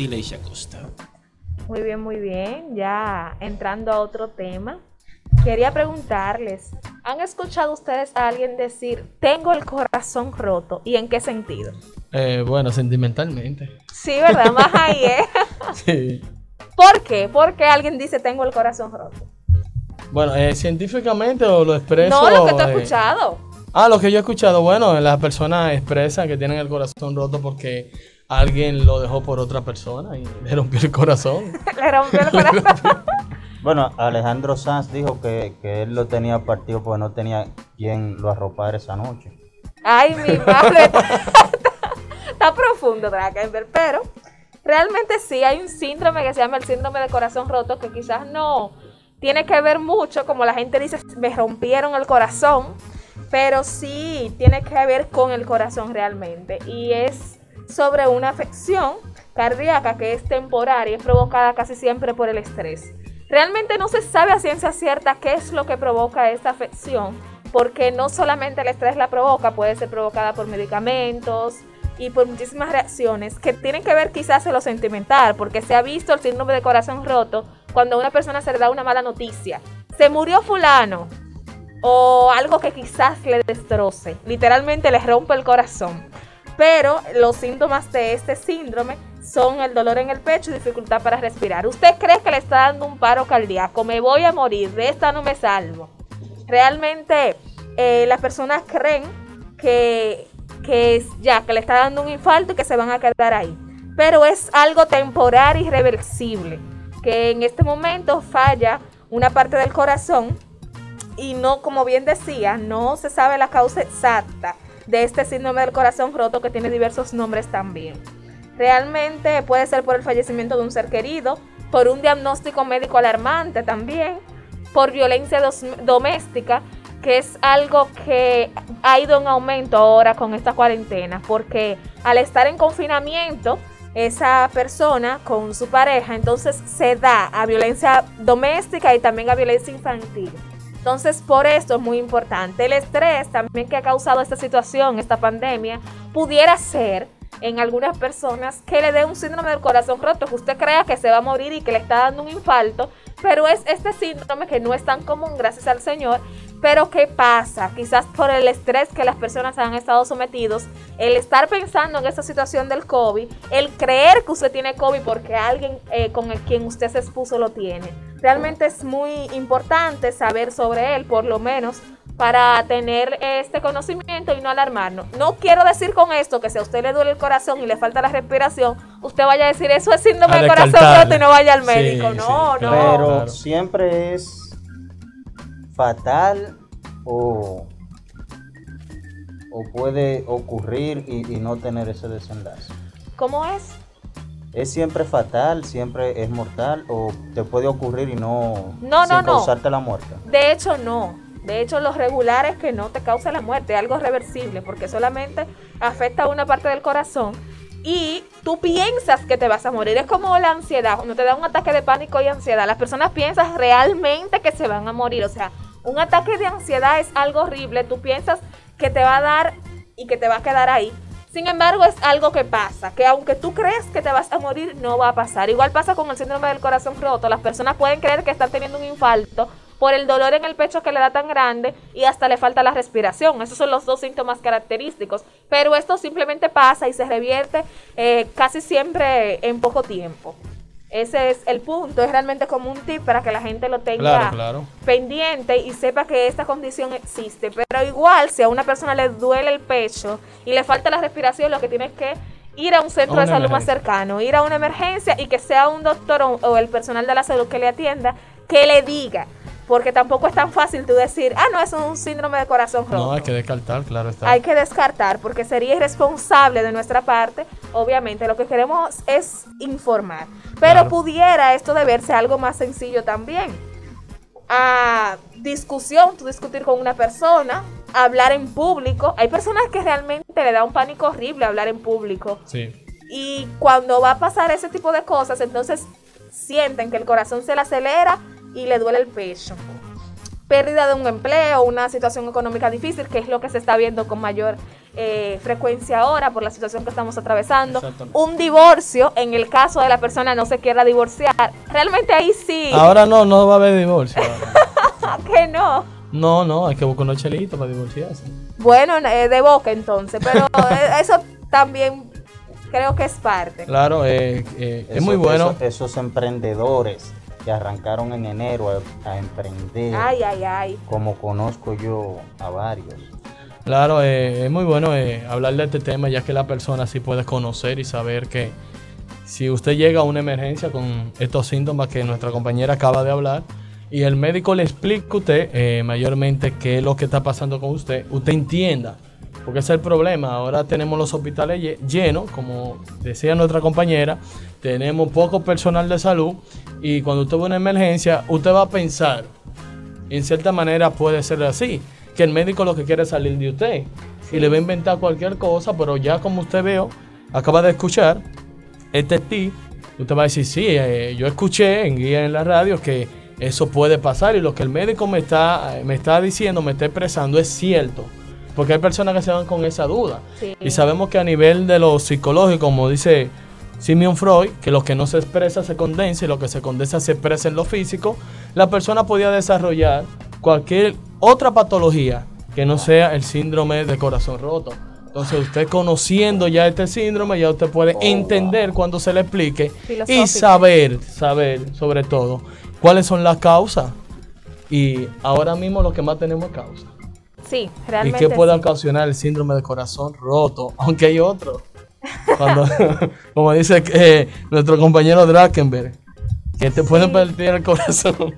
Tileisha Costa. Muy bien, muy bien. Ya entrando a otro tema, quería preguntarles, ¿han escuchado ustedes a alguien decir, tengo el corazón roto? ¿Y en qué sentido? Eh, bueno, sentimentalmente. Sí, ¿verdad? Más ahí, ¿eh? Sí. ¿Por qué? ¿Por qué alguien dice, tengo el corazón roto? Bueno, eh, científicamente o lo expreso. No, lo que tú has eh, escuchado. Ah, lo que yo he escuchado, bueno, las personas expresan que tienen el corazón roto porque alguien lo dejó por otra persona y le rompió el corazón. Le rompió el corazón. Bueno, Alejandro Sanz dijo que, que él lo tenía partido porque no tenía quien lo arropara esa noche. Ay, mi madre. Está profundo, Drakenberg, pero realmente sí hay un síndrome que se llama el síndrome de corazón roto que quizás no tiene que ver mucho, como la gente dice, me rompieron el corazón, pero sí tiene que ver con el corazón realmente. Y es sobre una afección cardíaca que es temporaria y es provocada casi siempre por el estrés. Realmente no se sabe a ciencia cierta qué es lo que provoca esta afección, porque no solamente el estrés la provoca, puede ser provocada por medicamentos y por muchísimas reacciones que tienen que ver quizás en lo sentimental, porque se ha visto el síndrome de corazón roto cuando a una persona se le da una mala noticia. Se murió fulano o algo que quizás le destroce, literalmente le rompe el corazón. Pero los síntomas de este síndrome son el dolor en el pecho y dificultad para respirar. ¿Usted cree que le está dando un paro cardíaco? Me voy a morir, de esta no me salvo. Realmente eh, las personas creen que, que ya, que le está dando un infarto y que se van a quedar ahí. Pero es algo temporal y irreversible, que en este momento falla una parte del corazón y no, como bien decía, no se sabe la causa exacta de este síndrome del corazón roto que tiene diversos nombres también. Realmente puede ser por el fallecimiento de un ser querido, por un diagnóstico médico alarmante también, por violencia doméstica, que es algo que ha ido en aumento ahora con esta cuarentena, porque al estar en confinamiento, esa persona con su pareja, entonces se da a violencia doméstica y también a violencia infantil. Entonces, por esto es muy importante. El estrés también que ha causado esta situación, esta pandemia, pudiera ser en algunas personas que le dé un síndrome del corazón roto, que usted crea que se va a morir y que le está dando un infarto, pero es este síndrome que no es tan común, gracias al Señor. Pero ¿qué pasa? Quizás por el estrés que las personas han estado sometidos, el estar pensando en esa situación del COVID, el creer que usted tiene COVID porque alguien eh, con el quien usted se expuso lo tiene. Realmente es muy importante saber sobre él, por lo menos para tener este conocimiento y no alarmarnos. No quiero decir con esto que si a usted le duele el corazón y le falta la respiración, usted vaya a decir eso es síndrome A del corazón roto y no vaya al médico. sí, no, claro. no. Pero claro. siempre es fatal o, o puede ocurrir y, y no tener ese desenlace. ¿Cómo es? ¿Es siempre fatal, siempre es mortal o te puede ocurrir y no, No, sin no, no. causarte la muerte? De hecho, no. De hecho, lo regular es que no te causa la muerte, algo reversible, porque solamente afecta a una parte del corazón y tú piensas que te vas a morir. Es como la ansiedad, cuando te da un ataque de pánico y ansiedad. Las personas piensan realmente que se van a morir. O sea, un ataque de ansiedad es algo horrible. Tú piensas que te va a dar y que te va a quedar ahí. Sin embargo, es algo que pasa, que aunque tú crees que te vas a morir, no va a pasar. Igual pasa con el síndrome del corazón roto. Las personas pueden creer que están teniendo un infarto por el dolor en el pecho que le da tan grande y hasta le falta la respiración. Esos son los dos síntomas característicos. Pero esto simplemente pasa y se revierte eh, casi siempre en poco tiempo. Ese es el punto. Es realmente como un tip para que la gente lo tenga Claro, claro. pendiente y sepa que esta condición existe. Pero igual, si a una persona le duele el pecho y le falta la respiración, lo que tiene es que ir a un centro de salud más cercano, ir a una emergencia y que sea un doctor o, o el personal de la salud que le atienda, que le diga. Porque tampoco es tan fácil tú decir, ah, no, es un síndrome de corazón roto. No, hay que descartar, claro está. Hay que descartar porque sería irresponsable de nuestra parte. Obviamente, lo que queremos es informar. Pero Claro. pudiera esto deberse a algo más sencillo también. A discusión, tú discutir con una persona, hablar en público. Hay personas que realmente le da un pánico horrible hablar en público. Sí. Y cuando va a pasar ese tipo de cosas, entonces sienten que el corazón se le acelera y le duele el pecho. pérdida de un empleo, una situación económica difícil, que es lo que se está viendo con mayor eh, frecuencia ahora por la situación que estamos atravesando. Un divorcio, en el caso de la persona no se quiera divorciar, realmente ahí sí, Ahora no, no va a haber divorcio. que no. No, no, hay que buscar unos chelitos para divorciarse. Bueno, eh, de boca entonces, pero eh, eso también creo que es parte. Claro, eh, eh, es Eso- muy bueno. eso- esos emprendedores que arrancaron en enero a, a emprender, Ay, ay, ay. como conozco yo a varios. Claro, eh, es muy bueno eh, hablar de este tema ya que la persona sí puede conocer y saber que si usted llega a una emergencia con estos síntomas que nuestra compañera acaba de hablar y el médico le explica a usted eh, mayormente qué es lo que está pasando con usted, usted entienda. Porque ese es el problema. Ahora tenemos los hospitales lle- llenos, como decía nuestra compañera, tenemos poco personal de salud y cuando usted ve una emergencia, usted va a pensar, en cierta manera puede ser así, que el médico lo que quiere es salir de usted y le va a inventar cualquier cosa, pero ya como usted veo, acaba de escuchar este tip, usted va a decir, sí, eh, yo escuché en guía en la radio que eso puede pasar y lo que el médico me está, me está diciendo, me está expresando es cierto. Porque hay personas que se van con esa duda. Sí. Y sabemos que a nivel de lo psicológico, como dice Simeon Freud, que lo que no se expresa se condensa y lo que se condensa se expresa en lo físico, la persona podía desarrollar cualquier otra patología que no sea el síndrome de corazón roto. Entonces usted conociendo ya este síndrome, ya usted puede entender cuando se le explique y saber, saber sobre todo cuáles son las causas. Y ahora mismo lo que más tenemos es causa. Sí, ¿Y qué puede sí. ocasionar el síndrome de corazón roto? Aunque hay otro. Cuando, como dice eh, nuestro compañero Drakenberg, que te puede Sí. partir el corazón.